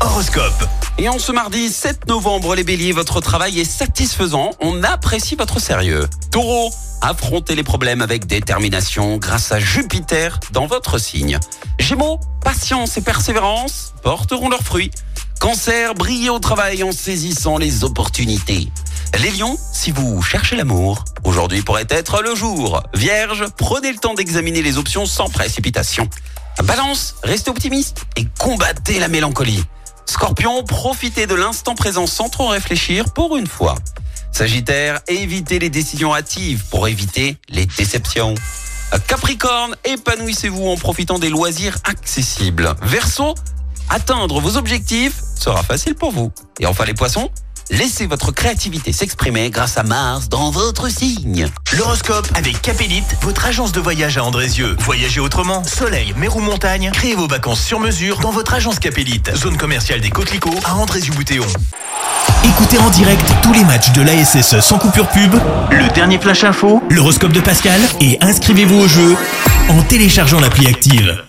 Horoscope. Et en ce mardi 7 novembre, les béliers, votre travail est satisfaisant. On apprécie votre sérieux. Taureau, affrontez les problèmes avec détermination grâce à Jupiter dans votre signe. Gémeaux, patience et persévérance porteront leurs fruits. Cancer, brillez au travail en saisissant les opportunités. Les lions, si vous cherchez l'amour, aujourd'hui pourrait être le jour. Vierge, prenez le temps d'examiner les options sans précipitation. Balance, restez optimiste et combattez la mélancolie. Scorpion, profitez de l'instant présent sans trop réfléchir pour une fois. Sagittaire, évitez les décisions hâtives pour éviter les déceptions. Capricorne, épanouissez-vous en profitant des loisirs accessibles. Verseau, atteindre vos objectifs sera facile pour vous. Et enfin les poissons, laissez votre créativité s'exprimer grâce à Mars dans votre signe. L'horoscope avec Capélite, votre agence de voyage à Andrézieux. Voyagez autrement, soleil, mer ou montagne, créez vos vacances sur mesure dans votre agence Capélite. Zone commerciale des Coquelicots à Andrézieux-Boutéon. Écoutez en direct tous les matchs de l'ASSE sans coupure pub, le dernier flash info, l'horoscope de Pascal et inscrivez-vous au jeu en téléchargeant l'appli active.